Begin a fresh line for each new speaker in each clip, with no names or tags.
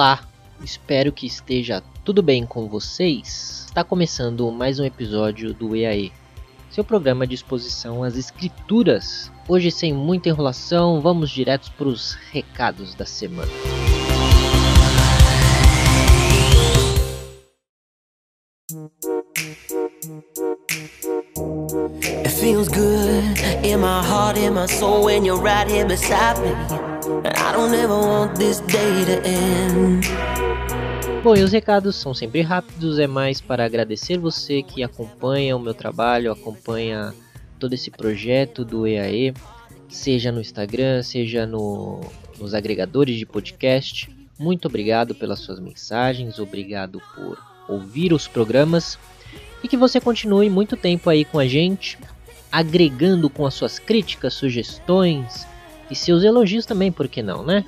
Olá, espero que esteja tudo bem com vocês. Está começando mais um episódio do EAE, seu programa de exposição às escrituras. Hoje, sem muita enrolação, vamos direto para os recados da semana.
It feels good in my heart, in my soul when you're right here beside me. I don't ever want this day to end.
Bom, e os recados são sempre rápidos, é mais para agradecer você que acompanha o meu trabalho, acompanha todo esse projeto do EAE, seja no Instagram, seja no, nos agregadores de podcast. Muito obrigado pelas suas mensagens, obrigado por ouvir os programas e que você continue muito tempo aí com a gente, agregando com as suas críticas, sugestões e seus elogios também, por que não, né?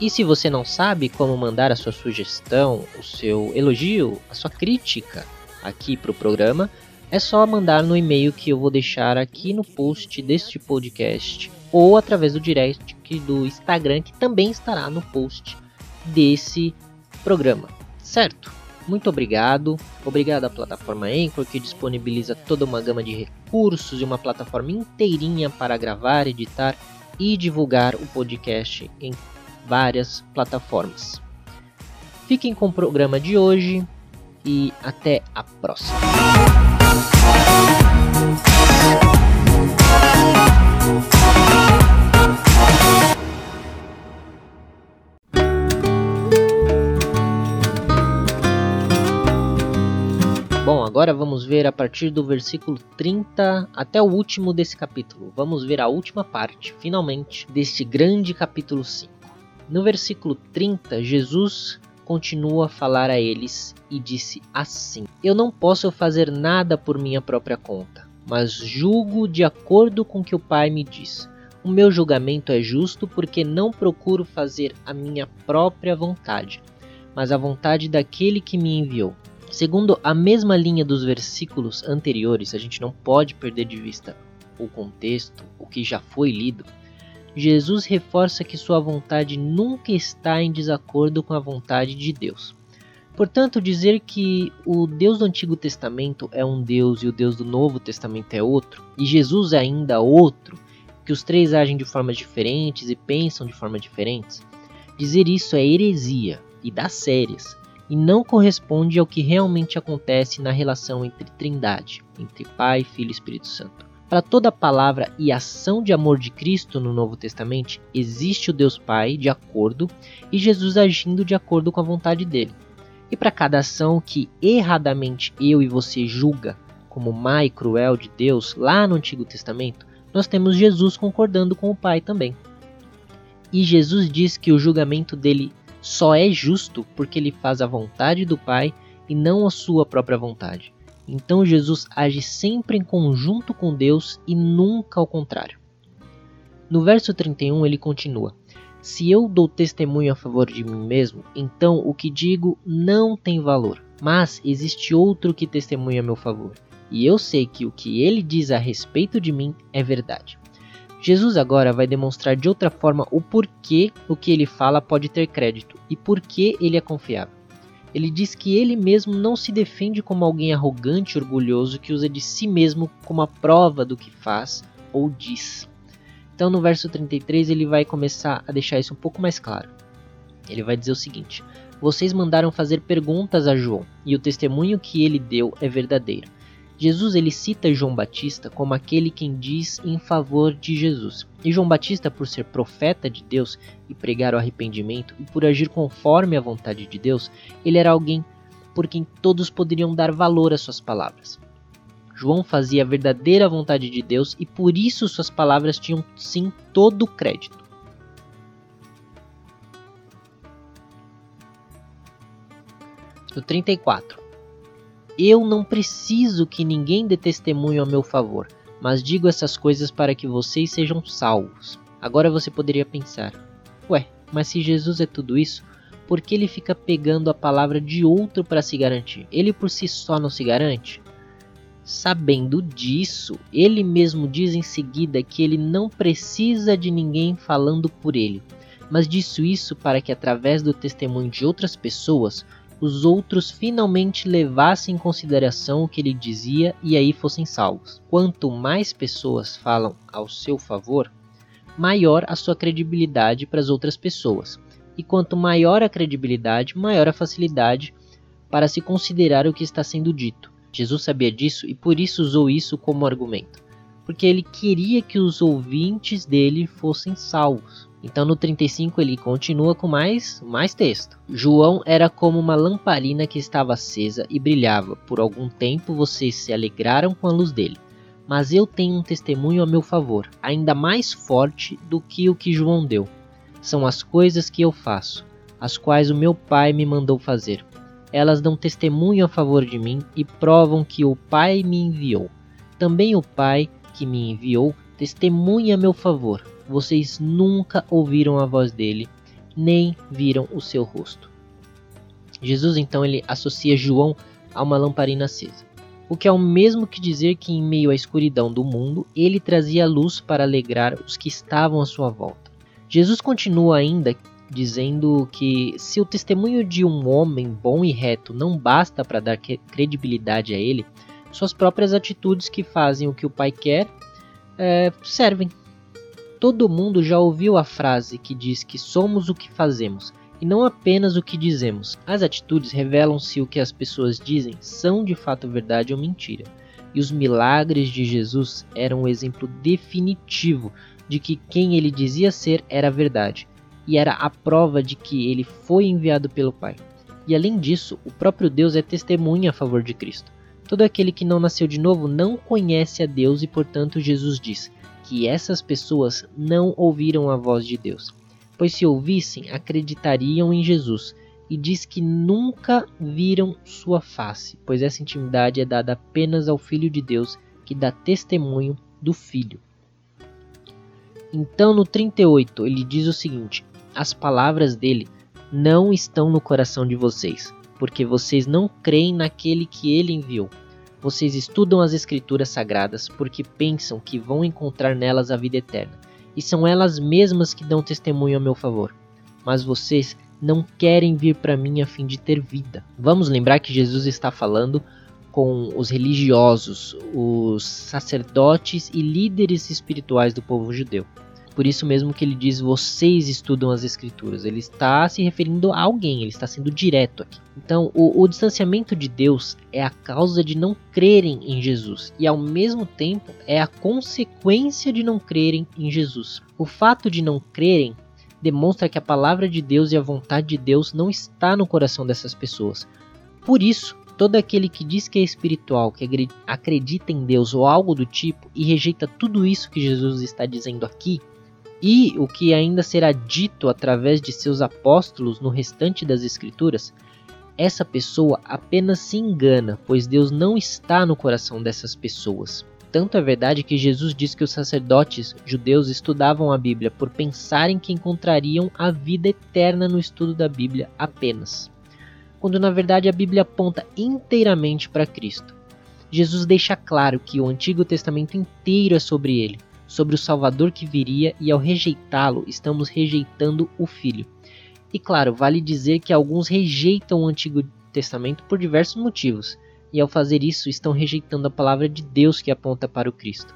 E se você não sabe como mandar a sua sugestão, o seu elogio, a sua crítica aqui para o programa, é só mandar no e-mail que eu vou deixar aqui no post deste podcast ou através do direct do Instagram que também estará no post desse programa, certo? Muito obrigado. Obrigado à plataforma Anchor que disponibiliza toda uma gama de recursos e uma plataforma inteirinha para gravar, editar e divulgar o podcast em várias plataformas. Fiquem com o programa de hoje e até a próxima. Agora vamos ver a partir do versículo 30 até o último desse capítulo. Vamos ver a última parte, finalmente, deste grande capítulo 5. No versículo 30, Jesus continua a falar a eles e disse assim: Eu não posso fazer nada por minha própria conta, mas julgo de acordo com o que o Pai me diz. O meu julgamento é justo porque não procuro fazer a minha própria vontade, mas a vontade daquele que me enviou. Segundo a mesma linha dos versículos anteriores, a gente não pode perder de vista o contexto, o que já foi lido. Jesus reforça que sua vontade nunca está em desacordo com a vontade de Deus. Portanto, dizer que o Deus do Antigo Testamento é um Deus e o Deus do Novo Testamento é outro, e Jesus é ainda outro, que os três agem de formas diferentes e pensam de formas diferentes, dizer isso é heresia e dá sérias, e não corresponde ao que realmente acontece na relação entre Trindade, entre Pai, Filho e Espírito Santo. Para toda palavra e ação de amor de Cristo no Novo Testamento, existe o Deus Pai de acordo e Jesus agindo de acordo com a vontade dele. E para cada ação que erradamente eu e você julga como má e cruel de Deus lá no Antigo Testamento, nós temos Jesus concordando com o Pai também. E Jesus diz que o julgamento dele só é justo porque ele faz a vontade do Pai e não a sua própria vontade. Então Jesus age sempre em conjunto com Deus e nunca ao contrário. No verso 31 ele continua: Se eu dou testemunho a favor de mim mesmo, então o que digo não tem valor. Mas existe outro que testemunha a meu favor, e eu sei que o que ele diz a respeito de mim é verdade. Jesus agora vai demonstrar de outra forma o porquê o que ele fala pode ter crédito e por que ele é confiável. Ele diz que ele mesmo não se defende como alguém arrogante e orgulhoso que usa de si mesmo como a prova do que faz ou diz. Então, no verso 33, ele vai começar a deixar isso um pouco mais claro. Ele vai dizer o seguinte: Vocês mandaram fazer perguntas a João, e o testemunho que ele deu é verdadeiro. Jesus ele cita João Batista como aquele quem diz em favor de Jesus. E João Batista, por ser profeta de Deus e pregar o arrependimento e por agir conforme a vontade de Deus, ele era alguém por quem todos poderiam dar valor às suas palavras. João fazia a verdadeira vontade de Deus e por isso suas palavras tinham sim todo o crédito. No 34. Eu não preciso que ninguém dê testemunho a meu favor, mas digo essas coisas para que vocês sejam salvos. Agora você poderia pensar: ué, mas se Jesus é tudo isso, por que ele fica pegando a palavra de outro para se garantir? Ele por si só não se garante? Sabendo disso, ele mesmo diz em seguida que ele não precisa de ninguém falando por ele, mas disse isso para que, através do testemunho de outras pessoas, os outros finalmente levassem em consideração o que ele dizia e aí fossem salvos. Quanto mais pessoas falam ao seu favor, maior a sua credibilidade para as outras pessoas. E quanto maior a credibilidade, maior a facilidade para se considerar o que está sendo dito. Jesus sabia disso e por isso usou isso como argumento, porque ele queria que os ouvintes dele fossem salvos. Então no 35 ele continua com mais, mais texto. João era como uma lamparina que estava acesa e brilhava. Por algum tempo vocês se alegraram com a luz dele. Mas eu tenho um testemunho a meu favor, ainda mais forte do que o que João deu. São as coisas que eu faço, as quais o meu Pai me mandou fazer elas dão testemunho a favor de mim e provam que o Pai me enviou. Também o Pai que me enviou testemunha a meu favor. Vocês nunca ouviram a voz dele, nem viram o seu rosto. Jesus então ele associa João a uma lamparina acesa, o que é o mesmo que dizer que em meio à escuridão do mundo ele trazia luz para alegrar os que estavam à sua volta. Jesus continua ainda dizendo que se o testemunho de um homem bom e reto não basta para dar credibilidade a ele, suas próprias atitudes que fazem o que o pai quer é, servem. Todo mundo já ouviu a frase que diz que somos o que fazemos e não apenas o que dizemos. As atitudes revelam se o que as pessoas dizem são de fato verdade ou mentira. E os milagres de Jesus eram um exemplo definitivo de que quem ele dizia ser era verdade e era a prova de que ele foi enviado pelo Pai. E além disso, o próprio Deus é testemunha a favor de Cristo. Todo aquele que não nasceu de novo não conhece a Deus e, portanto, Jesus diz que essas pessoas não ouviram a voz de Deus, pois se ouvissem, acreditariam em Jesus. E diz que nunca viram sua face, pois essa intimidade é dada apenas ao Filho de Deus, que dá testemunho do Filho. Então, no 38, ele diz o seguinte: as palavras dele não estão no coração de vocês, porque vocês não creem naquele que ele enviou. Vocês estudam as Escrituras sagradas porque pensam que vão encontrar nelas a vida eterna, e são elas mesmas que dão testemunho a meu favor. Mas vocês não querem vir para mim a fim de ter vida. Vamos lembrar que Jesus está falando com os religiosos, os sacerdotes e líderes espirituais do povo judeu. Por isso mesmo que ele diz vocês estudam as escrituras. Ele está se referindo a alguém, ele está sendo direto aqui. Então, o, o distanciamento de Deus é a causa de não crerem em Jesus e ao mesmo tempo é a consequência de não crerem em Jesus. O fato de não crerem demonstra que a palavra de Deus e a vontade de Deus não está no coração dessas pessoas. Por isso, todo aquele que diz que é espiritual, que acredita em Deus ou algo do tipo e rejeita tudo isso que Jesus está dizendo aqui, e o que ainda será dito através de seus apóstolos no restante das Escrituras, essa pessoa apenas se engana, pois Deus não está no coração dessas pessoas. Tanto é verdade que Jesus diz que os sacerdotes judeus estudavam a Bíblia por pensarem que encontrariam a vida eterna no estudo da Bíblia apenas, quando na verdade a Bíblia aponta inteiramente para Cristo. Jesus deixa claro que o Antigo Testamento inteiro é sobre ele, sobre o Salvador que viria e ao rejeitá-lo, estamos rejeitando o Filho. E claro, vale dizer que alguns rejeitam o Antigo Testamento por diversos motivos, e ao fazer isso estão rejeitando a palavra de Deus que aponta para o Cristo.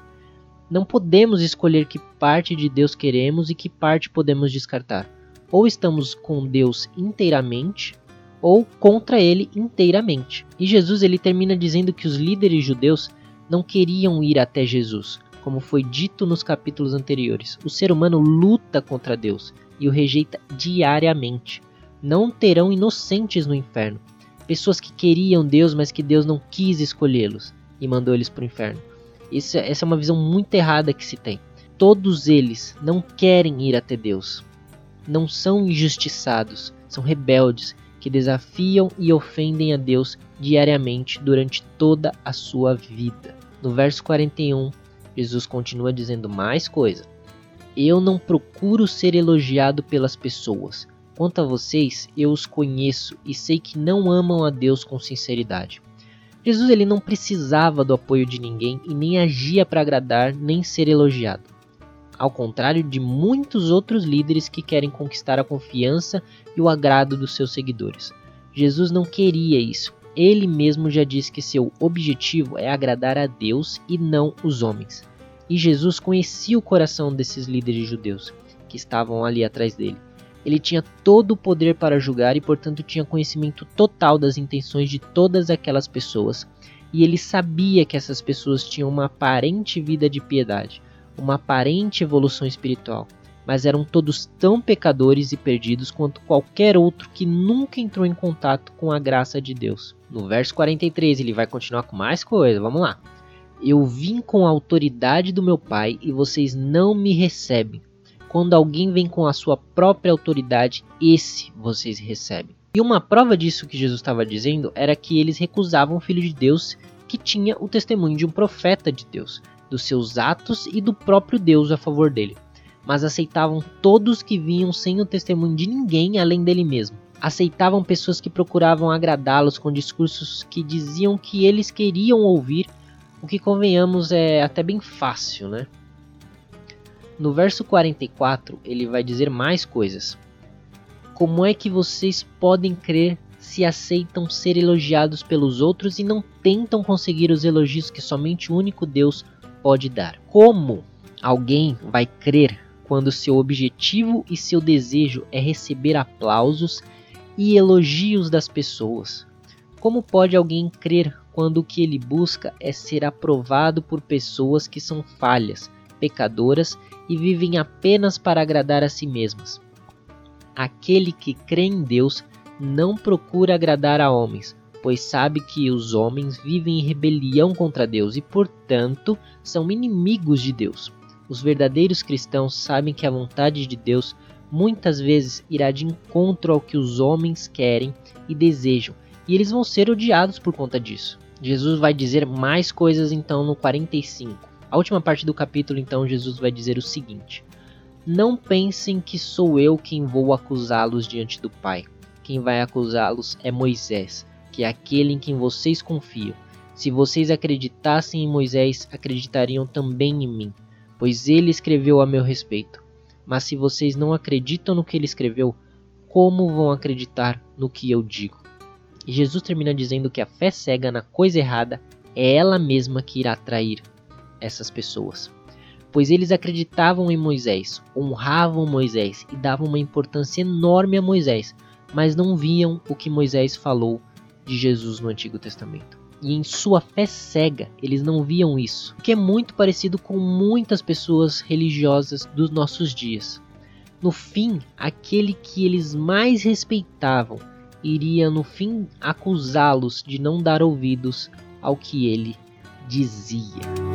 Não podemos escolher que parte de Deus queremos e que parte podemos descartar. Ou estamos com Deus inteiramente, ou contra ele inteiramente. E Jesus ele termina dizendo que os líderes judeus não queriam ir até Jesus, como foi dito nos capítulos anteriores. O ser humano luta contra Deus e o rejeita diariamente. Não terão inocentes no inferno, pessoas que queriam Deus, mas que Deus não quis escolhê-los. e mandou eles para o inferno. Isso, essa é uma visão muito errada que se tem. Todos eles não querem ir até Deus. Não são injustiçados, são rebeldes que desafiam e ofendem a Deus diariamente durante toda a sua vida. No verso 41, Jesus continua dizendo mais coisa. Eu não procuro ser elogiado pelas pessoas. Quanto a vocês, eu os conheço e sei que não amam a Deus com sinceridade. Jesus ele não precisava do apoio de ninguém e nem agia para agradar nem ser elogiado. Ao contrário de muitos outros líderes que querem conquistar a confiança e o agrado dos seus seguidores. Jesus não queria isso. Ele mesmo já disse que seu objetivo é agradar a Deus e não os homens. E Jesus conhecia o coração desses líderes judeus que estavam ali atrás dele. Ele tinha todo o poder para julgar e, portanto, tinha conhecimento total das intenções de todas aquelas pessoas. E ele sabia que essas pessoas tinham uma aparente vida de piedade, uma aparente evolução espiritual, mas eram todos tão pecadores e perdidos quanto qualquer outro que nunca entrou em contato com a graça de Deus. No verso 43 ele vai continuar com mais coisa, vamos lá. Eu vim com a autoridade do meu Pai e vocês não me recebem. Quando alguém vem com a sua própria autoridade, esse vocês recebem. E uma prova disso que Jesus estava dizendo era que eles recusavam o Filho de Deus que tinha o testemunho de um profeta de Deus, dos seus atos e do próprio Deus a favor dele, mas aceitavam todos que vinham sem o testemunho de ninguém além dele mesmo. Aceitavam pessoas que procuravam agradá-los com discursos que diziam que eles queriam ouvir o que convenhamos é até bem fácil, né? No verso 44, ele vai dizer mais coisas. Como é que vocês podem crer se aceitam ser elogiados pelos outros e não tentam conseguir os elogios que somente o único Deus pode dar? Como alguém vai crer quando seu objetivo e seu desejo é receber aplausos e elogios das pessoas? Como pode alguém crer quando o que ele busca é ser aprovado por pessoas que são falhas, pecadoras e vivem apenas para agradar a si mesmas. Aquele que crê em Deus não procura agradar a homens, pois sabe que os homens vivem em rebelião contra Deus e, portanto, são inimigos de Deus. Os verdadeiros cristãos sabem que a vontade de Deus muitas vezes irá de encontro ao que os homens querem e desejam, e eles vão ser odiados por conta disso. Jesus vai dizer mais coisas então no 45. A última parte do capítulo, então, Jesus vai dizer o seguinte: Não pensem que sou eu quem vou acusá-los diante do Pai. Quem vai acusá-los é Moisés, que é aquele em quem vocês confiam. Se vocês acreditassem em Moisés, acreditariam também em mim, pois ele escreveu a meu respeito. Mas se vocês não acreditam no que ele escreveu, como vão acreditar no que eu digo? E Jesus termina dizendo que a fé cega na coisa errada é ela mesma que irá atrair essas pessoas. Pois eles acreditavam em Moisés, honravam Moisés e davam uma importância enorme a Moisés, mas não viam o que Moisés falou de Jesus no Antigo Testamento. E em sua fé cega, eles não viam isso, que é muito parecido com muitas pessoas religiosas dos nossos dias. No fim, aquele que eles mais respeitavam iria no fim acusá-los de não dar ouvidos ao que ele dizia.